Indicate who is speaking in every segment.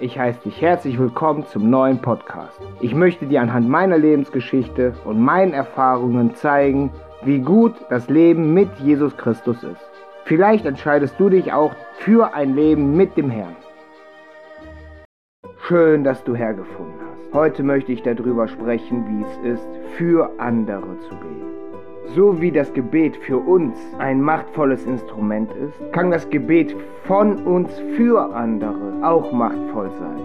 Speaker 1: Ich heiße dich herzlich willkommen zum neuen Podcast. Ich möchte dir anhand meiner Lebensgeschichte und meinen Erfahrungen zeigen, wie gut das Leben mit Jesus Christus ist. Vielleicht entscheidest du dich auch für ein Leben mit dem Herrn. Schön, dass du hergefunden hast. Heute möchte ich darüber sprechen, wie es ist, für andere zu beten. So wie das Gebet für uns ein machtvolles Instrument ist, kann das Gebet von uns für andere auch machtvoll sein.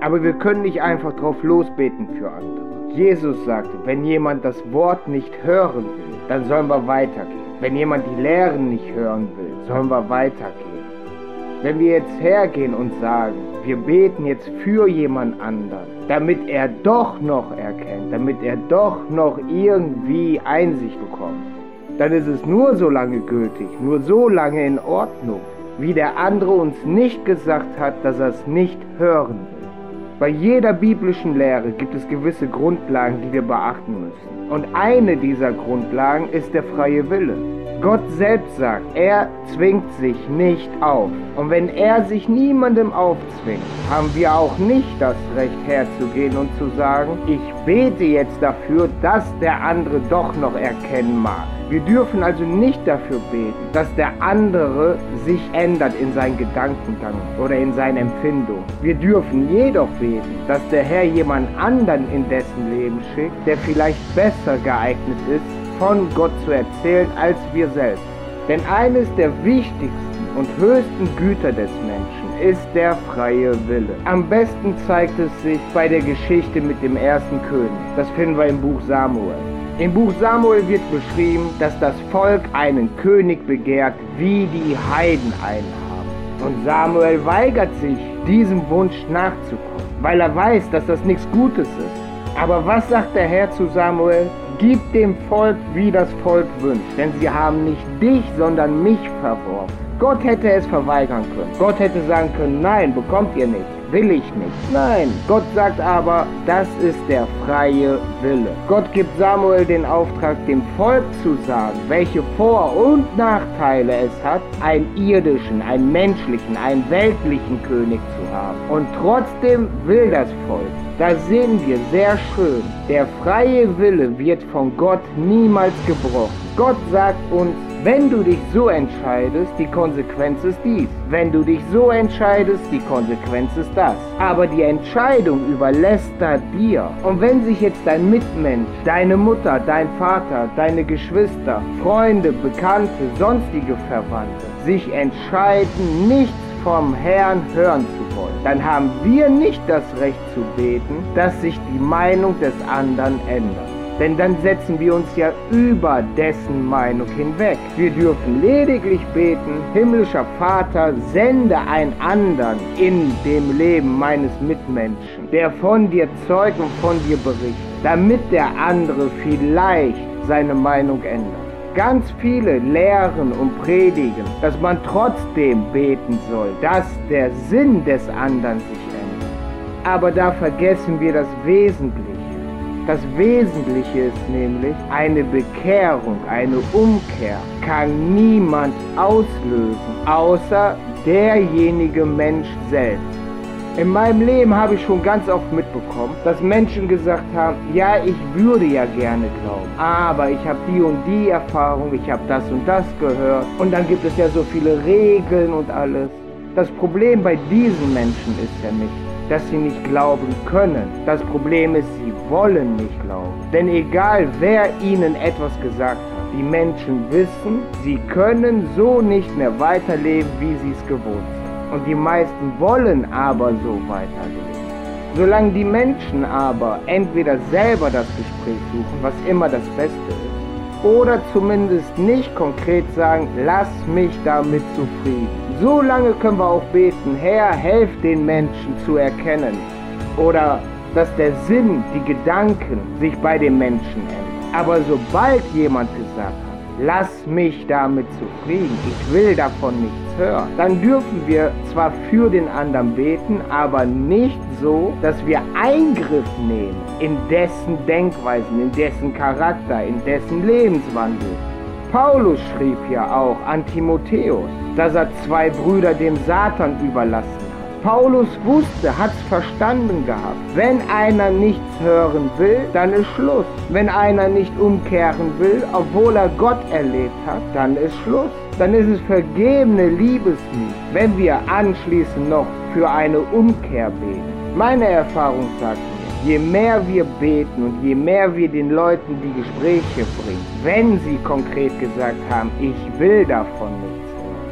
Speaker 1: Aber wir können nicht einfach drauf losbeten für andere. Jesus sagte, wenn jemand das Wort nicht hören will, dann sollen wir weitergehen. Wenn jemand die Lehren nicht hören will, sollen wir weitergehen. Wenn wir jetzt hergehen und sagen, wir beten jetzt für jemand anderen, damit er doch noch erkennt, damit er doch noch irgendwie Einsicht bekommt, dann ist es nur so lange gültig, nur so lange in Ordnung, wie der andere uns nicht gesagt hat, dass er es nicht hören will. Bei jeder biblischen Lehre gibt es gewisse Grundlagen, die wir beachten müssen. Und eine dieser Grundlagen ist der freie Wille. Gott selbst sagt, er zwingt sich nicht auf. Und wenn er sich niemandem aufzwingt, haben wir auch nicht das Recht herzugehen und zu sagen, ich bete jetzt dafür, dass der andere doch noch erkennen mag. Wir dürfen also nicht dafür beten, dass der andere sich ändert in seinen Gedankengang oder in seinen Empfindungen. Wir dürfen jedoch beten, dass der Herr jemand anderen in dessen Leben schickt, der vielleicht besser geeignet ist, von Gott zu erzählen als wir selbst. Denn eines der wichtigsten und höchsten Güter des Menschen ist der freie Wille. Am besten zeigt es sich bei der Geschichte mit dem ersten König. Das finden wir im Buch Samuel. Im Buch Samuel wird beschrieben, dass das Volk einen König begehrt, wie die Heiden einen haben. Und Samuel weigert sich, diesem Wunsch nachzukommen, weil er weiß, dass das nichts Gutes ist. Aber was sagt der Herr zu Samuel? Gib dem Volk, wie das Volk wünscht, denn sie haben nicht dich, sondern mich verworfen. Gott hätte es verweigern können. Gott hätte sagen können, nein, bekommt ihr nicht, will ich nicht. Nein, Gott sagt aber, das ist der freie Wille. Gott gibt Samuel den Auftrag, dem Volk zu sagen, welche Vor- und Nachteile es hat, einen irdischen, einen menschlichen, einen weltlichen König zu haben. Und trotzdem will das Volk. Da sehen wir sehr schön, der freie Wille wird von Gott niemals gebrochen. Gott sagt uns, wenn du dich so entscheidest, die Konsequenz ist dies. Wenn du dich so entscheidest, die Konsequenz ist das. Aber die Entscheidung überlässt er dir. Und wenn sich jetzt dein Mitmensch, deine Mutter, dein Vater, deine Geschwister, Freunde, Bekannte, sonstige Verwandte sich entscheiden, nichts vom Herrn hören zu wollen, dann haben wir nicht das Recht zu beten, dass sich die Meinung des anderen ändert. Denn dann setzen wir uns ja über dessen Meinung hinweg. Wir dürfen lediglich beten, himmlischer Vater, sende einen anderen in dem Leben meines Mitmenschen, der von dir zeugt und von dir berichtet, damit der andere vielleicht seine Meinung ändert. Ganz viele lehren und predigen, dass man trotzdem beten soll, dass der Sinn des anderen sich ändert. Aber da vergessen wir das Wesentliche. Das Wesentliche ist nämlich, eine Bekehrung, eine Umkehr kann niemand auslösen, außer derjenige Mensch selbst. In meinem Leben habe ich schon ganz oft mitbekommen, dass Menschen gesagt haben, ja, ich würde ja gerne glauben, aber ich habe die und die Erfahrung, ich habe das und das gehört und dann gibt es ja so viele Regeln und alles. Das Problem bei diesen Menschen ist ja nicht, dass sie nicht glauben können. Das Problem ist, sie wollen nicht glauben. Denn egal wer ihnen etwas gesagt hat, die Menschen wissen, sie können so nicht mehr weiterleben, wie sie es gewohnt sind. Und die meisten wollen aber so weiterleben. Solange die Menschen aber entweder selber das Gespräch suchen, was immer das Beste ist, oder zumindest nicht konkret sagen, lass mich damit zufrieden. So lange können wir auch beten, Herr, helf den Menschen zu erkennen. Oder dass der Sinn, die Gedanken sich bei den Menschen ändern. Aber sobald jemand gesagt hat, lass mich damit zufrieden, ich will davon nichts hören, dann dürfen wir zwar für den anderen beten, aber nicht so, dass wir Eingriff nehmen in dessen Denkweisen, in dessen Charakter, in dessen Lebenswandel. Paulus schrieb ja auch an Timotheus, dass er zwei Brüder dem Satan überlassen hat. Paulus wusste, hat's verstanden gehabt. Wenn einer nichts hören will, dann ist Schluss. Wenn einer nicht umkehren will, obwohl er Gott erlebt hat, dann ist Schluss. Dann ist es vergebene Liebesmüh, wenn wir anschließend noch für eine Umkehr beten. Meine Erfahrung sagt je mehr wir beten und je mehr wir den Leuten die Gespräche bringen, wenn sie konkret gesagt haben, ich will davon nichts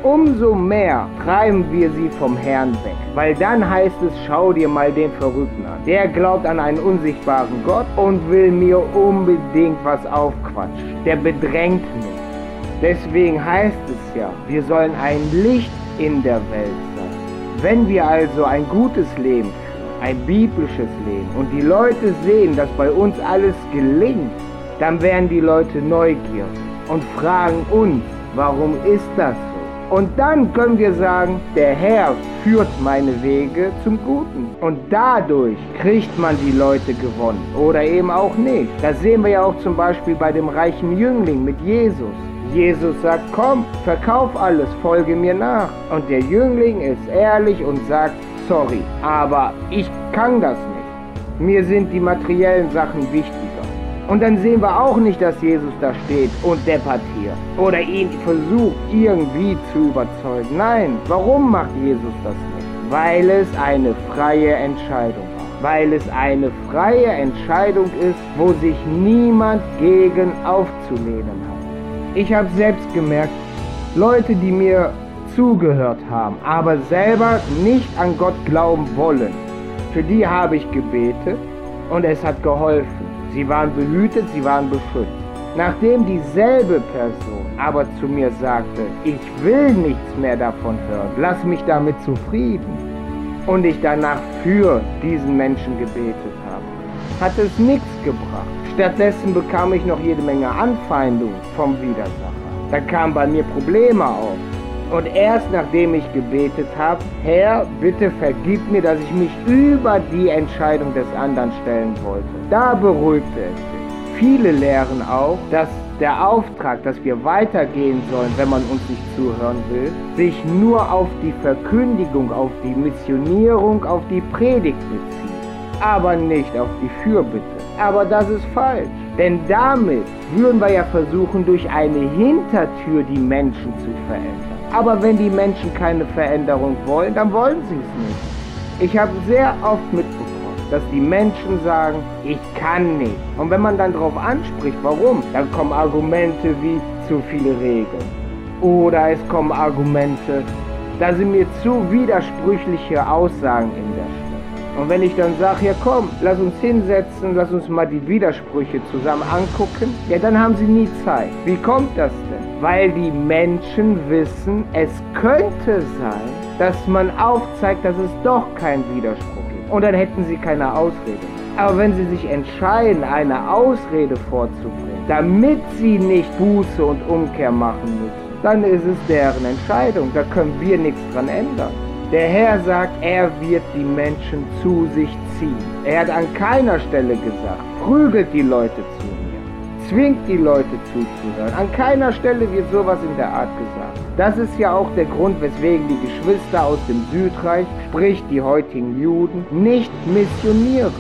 Speaker 1: umso mehr treiben wir sie vom Herrn weg. Weil dann heißt es, schau dir mal den Verrückten an. Der glaubt an einen unsichtbaren Gott und will mir unbedingt was aufquatschen. Der bedrängt mich. Deswegen heißt es ja, wir sollen ein Licht in der Welt sein. Wenn wir also ein gutes Leben führen, ein biblisches Leben und die Leute sehen, dass bei uns alles gelingt, dann werden die Leute neugierig und fragen uns, warum ist das so? Und dann können wir sagen, der Herr führt meine Wege zum Guten. Und dadurch kriegt man die Leute gewonnen oder eben auch nicht. Das sehen wir ja auch zum Beispiel bei dem reichen Jüngling mit Jesus. Jesus sagt, komm, verkauf alles, folge mir nach. Und der Jüngling ist ehrlich und sagt, sorry, aber ich kann das nicht. Mir sind die materiellen Sachen wichtig. Und dann sehen wir auch nicht, dass Jesus da steht und debattiert oder ihn versucht irgendwie zu überzeugen. Nein, warum macht Jesus das nicht? Weil es eine freie Entscheidung war. Weil es eine freie Entscheidung ist, wo sich niemand gegen aufzulehnen hat. Ich habe selbst gemerkt, Leute, die mir zugehört haben, aber selber nicht an Gott glauben wollen, für die habe ich gebetet und es hat geholfen. Sie waren behütet, sie waren beschützt. Nachdem dieselbe Person aber zu mir sagte, ich will nichts mehr davon hören, lass mich damit zufrieden, und ich danach für diesen Menschen gebetet habe, hat es nichts gebracht. Stattdessen bekam ich noch jede Menge Anfeindung vom Widersacher. Da kamen bei mir Probleme auf. Und erst nachdem ich gebetet habe, Herr, bitte vergib mir, dass ich mich über die Entscheidung des anderen stellen wollte. Da beruhigte es sich. Viele lehren auch, dass der Auftrag, dass wir weitergehen sollen, wenn man uns nicht zuhören will, sich nur auf die Verkündigung, auf die Missionierung, auf die Predigt bezieht, aber nicht auf die Fürbitte. Aber das ist falsch, denn damit würden wir ja versuchen, durch eine Hintertür die Menschen zu verändern. Aber wenn die Menschen keine Veränderung wollen, dann wollen sie es nicht. Ich habe sehr oft mitbekommen, dass die Menschen sagen, ich kann nicht. Und wenn man dann darauf anspricht, warum, dann kommen Argumente wie zu viele Regeln. Oder es kommen Argumente, da sind mir zu widersprüchliche Aussagen in der Schrift. Und wenn ich dann sage, ja komm, lass uns hinsetzen, lass uns mal die Widersprüche zusammen angucken, ja dann haben sie nie Zeit. Wie kommt das denn? Weil die Menschen wissen, es könnte sein, dass man aufzeigt, dass es doch keinen Widerspruch gibt. Und dann hätten sie keine Ausrede. Aber wenn sie sich entscheiden, eine Ausrede vorzubringen, damit sie nicht Buße und Umkehr machen müssen, dann ist es deren Entscheidung. Da können wir nichts dran ändern. Der Herr sagt, er wird die Menschen zu sich ziehen. Er hat an keiner Stelle gesagt, prügelt die Leute zu zwingt die Leute zuzuhören. An keiner Stelle wird sowas in der Art gesagt. Das ist ja auch der Grund, weswegen die Geschwister aus dem Südreich, sprich die heutigen Juden, nicht missionieren.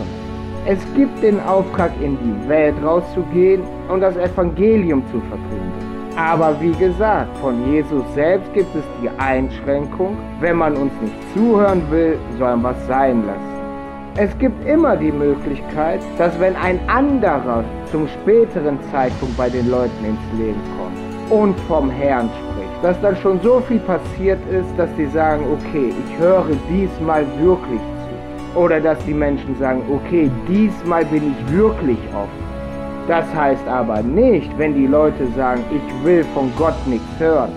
Speaker 1: Es gibt den Auftrag, in die Welt rauszugehen und das Evangelium zu verkünden. Aber wie gesagt, von Jesus selbst gibt es die Einschränkung, wenn man uns nicht zuhören will, soll man was sein lassen. Es gibt immer die Möglichkeit, dass wenn ein anderer zum späteren Zeitpunkt bei den Leuten ins Leben kommt und vom Herrn spricht, dass dann schon so viel passiert ist, dass die sagen, okay, ich höre diesmal wirklich zu. Oder dass die Menschen sagen, okay, diesmal bin ich wirklich offen. Das heißt aber nicht, wenn die Leute sagen, ich will von Gott nichts hören,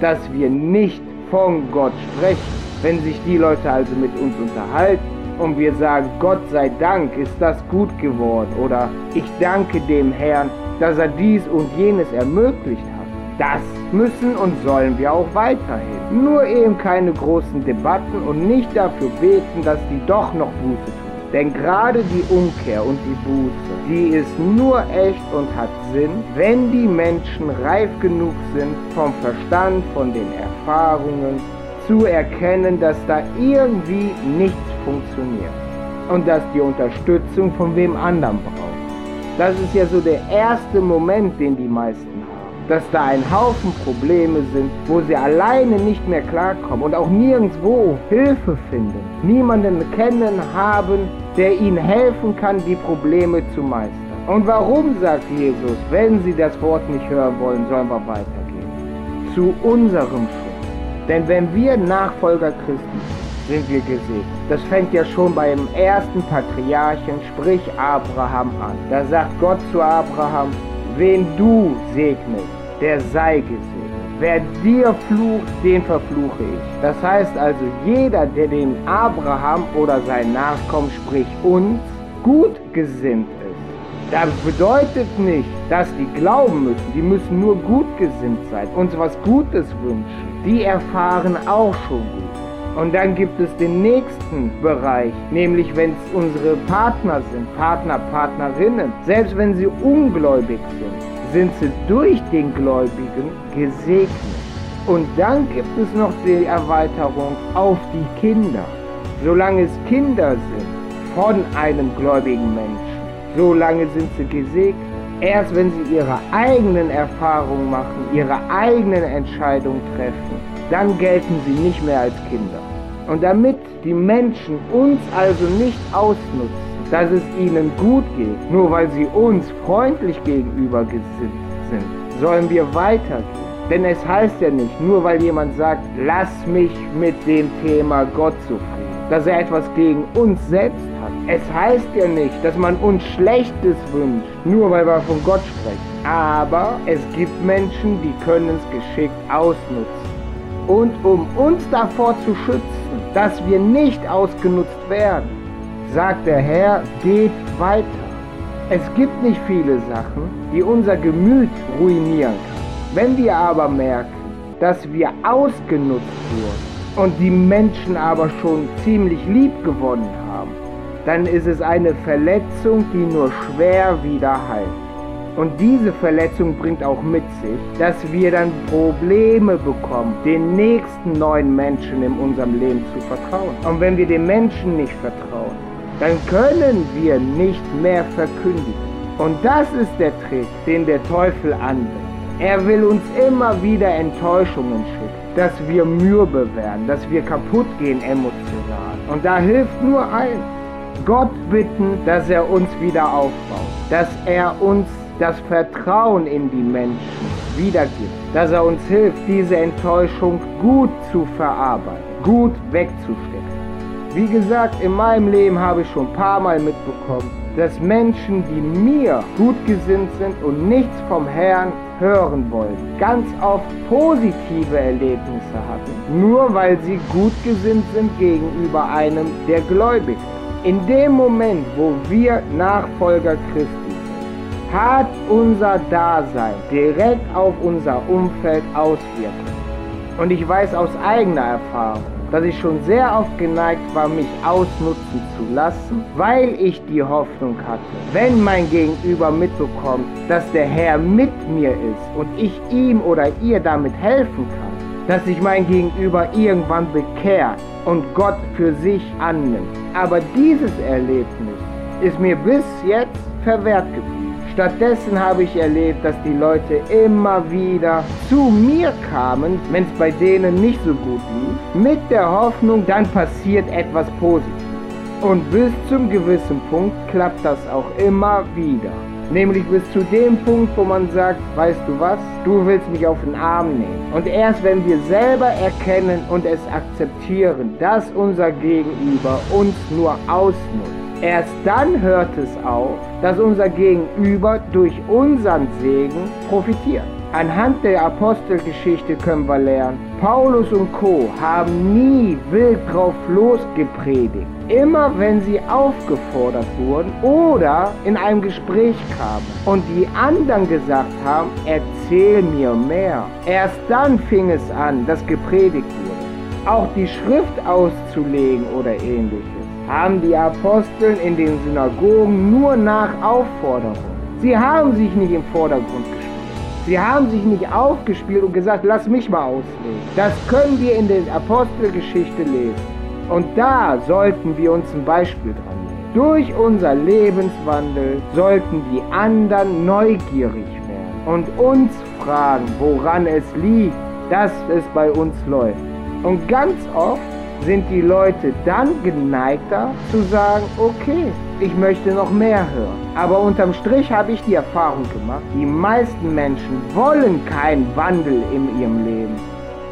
Speaker 1: dass wir nicht von Gott sprechen. Wenn sich die Leute also mit uns unterhalten, und wir sagen, Gott sei Dank ist das gut geworden oder ich danke dem Herrn, dass er dies und jenes ermöglicht hat. Das müssen und sollen wir auch weiterhin. Nur eben keine großen Debatten und nicht dafür beten, dass die doch noch Buße tun. Denn gerade die Umkehr und die Buße, die ist nur echt und hat Sinn, wenn die Menschen reif genug sind vom Verstand, von den Erfahrungen, zu erkennen, dass da irgendwie nichts funktioniert und dass die Unterstützung von wem anderen braucht. Das ist ja so der erste Moment, den die meisten haben. Dass da ein Haufen Probleme sind, wo sie alleine nicht mehr klarkommen und auch nirgendwo Hilfe finden. Niemanden kennen haben, der ihnen helfen kann, die Probleme zu meistern. Und warum, sagt Jesus, wenn sie das Wort nicht hören wollen, sollen wir weitergehen? Zu unserem Schutz. Denn wenn wir Nachfolger Christi sind, sind wir gesegnet. Das fängt ja schon beim ersten Patriarchen, sprich Abraham, an. Da sagt Gott zu Abraham, wen du segnest, der sei gesegnet. Wer dir flucht, den verfluche ich. Das heißt also, jeder, der dem Abraham oder sein Nachkommen, sprich uns, gut gesinnt ist, das bedeutet nicht, dass die glauben müssen. Die müssen nur gut gesinnt sein, uns was Gutes wünschen. Die erfahren auch schon gut. Und dann gibt es den nächsten Bereich, nämlich wenn es unsere Partner sind, Partner, Partnerinnen. Selbst wenn sie ungläubig sind, sind sie durch den Gläubigen gesegnet. Und dann gibt es noch die Erweiterung auf die Kinder. Solange es Kinder sind von einem gläubigen Menschen solange sind sie gesegnet. Erst wenn sie ihre eigenen Erfahrungen machen, ihre eigenen Entscheidungen treffen, dann gelten sie nicht mehr als Kinder. Und damit die Menschen uns also nicht ausnutzen, dass es ihnen gut geht, nur weil sie uns freundlich gegenüber gesinnt sind, sollen wir weitergehen. Denn es heißt ja nicht, nur weil jemand sagt, lass mich mit dem Thema Gott zufrieden, dass er etwas gegen uns selbst hat. Es heißt ja nicht, dass man uns Schlechtes wünscht, nur weil wir von Gott sprechen. Aber es gibt Menschen, die können es geschickt ausnutzen. Und um uns davor zu schützen, dass wir nicht ausgenutzt werden, sagt der Herr, geht weiter. Es gibt nicht viele Sachen, die unser Gemüt ruinieren kann. Wenn wir aber merken, dass wir ausgenutzt wurden und die Menschen aber schon ziemlich lieb gewonnen haben, dann ist es eine Verletzung, die nur schwer wieder heilt. Und diese Verletzung bringt auch mit sich, dass wir dann Probleme bekommen, den nächsten neuen Menschen in unserem Leben zu vertrauen. Und wenn wir den Menschen nicht vertrauen, dann können wir nicht mehr verkündigen. Und das ist der Trick, den der Teufel anwendet. Er will uns immer wieder Enttäuschungen schicken, dass wir mürbe werden, dass wir kaputt gehen emotional. Und da hilft nur eins, Gott bitten, dass er uns wieder aufbaut, dass er uns das Vertrauen in die Menschen wiedergibt, dass er uns hilft, diese Enttäuschung gut zu verarbeiten, gut wegzustecken. Wie gesagt, in meinem Leben habe ich schon ein paar Mal mitbekommen, dass Menschen, die mir gut gesinnt sind und nichts vom Herrn hören wollen, ganz oft positive Erlebnisse hatten, nur weil sie gut gesinnt sind gegenüber einem, der gläubig ist. In dem Moment, wo wir Nachfolger Christi hat unser Dasein direkt auf unser Umfeld Auswirkungen. Und ich weiß aus eigener Erfahrung, dass ich schon sehr oft geneigt war, mich ausnutzen zu lassen, weil ich die Hoffnung hatte, wenn mein Gegenüber mitbekommt, dass der Herr mit mir ist und ich ihm oder ihr damit helfen kann, dass sich mein Gegenüber irgendwann bekehrt und Gott für sich annimmt. Aber dieses Erlebnis ist mir bis jetzt verwehrt geblieben. Stattdessen habe ich erlebt, dass die Leute immer wieder zu mir kamen, wenn es bei denen nicht so gut lief, mit der Hoffnung, dann passiert etwas Positives. Und bis zum gewissen Punkt klappt das auch immer wieder. Nämlich bis zu dem Punkt, wo man sagt, weißt du was, du willst mich auf den Arm nehmen. Und erst wenn wir selber erkennen und es akzeptieren, dass unser Gegenüber uns nur ausnutzt, erst dann hört es auf, dass unser Gegenüber durch unseren Segen profitiert. Anhand der Apostelgeschichte können wir lernen, Paulus und Co. haben nie wild drauf losgepredigt. Immer wenn sie aufgefordert wurden oder in einem Gespräch kamen und die anderen gesagt haben, erzähl mir mehr. Erst dann fing es an, dass gepredigt wurde. Auch die Schrift auszulegen oder ähnliches haben die Aposteln in den Synagogen nur nach Aufforderung. Sie haben sich nicht im Vordergrund gestellt. Sie haben sich nicht aufgespielt und gesagt, lass mich mal auslegen. Das können wir in der Apostelgeschichte lesen. Und da sollten wir uns ein Beispiel dran nehmen. Durch unser Lebenswandel sollten die anderen neugierig werden und uns fragen, woran es liegt, dass es bei uns läuft. Und ganz oft sind die Leute dann geneigter zu sagen, okay, ich möchte noch mehr hören. Aber unterm Strich habe ich die Erfahrung gemacht, die meisten Menschen wollen keinen Wandel in ihrem Leben.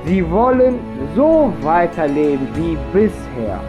Speaker 1: Sie wollen so weiterleben wie bisher.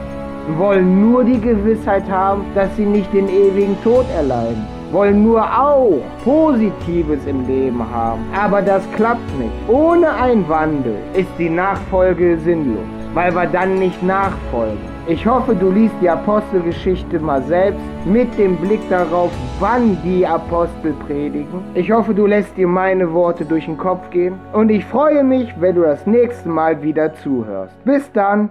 Speaker 1: Sie wollen nur die Gewissheit haben, dass sie nicht den ewigen Tod erleiden. Wollen nur auch Positives im Leben haben. Aber das klappt nicht. Ohne einen Wandel ist die Nachfolge sinnlos weil wir dann nicht nachfolgen. Ich hoffe, du liest die Apostelgeschichte mal selbst mit dem Blick darauf, wann die Apostel predigen. Ich hoffe, du lässt dir meine Worte durch den Kopf gehen und ich freue mich, wenn du das nächste Mal wieder zuhörst. Bis dann!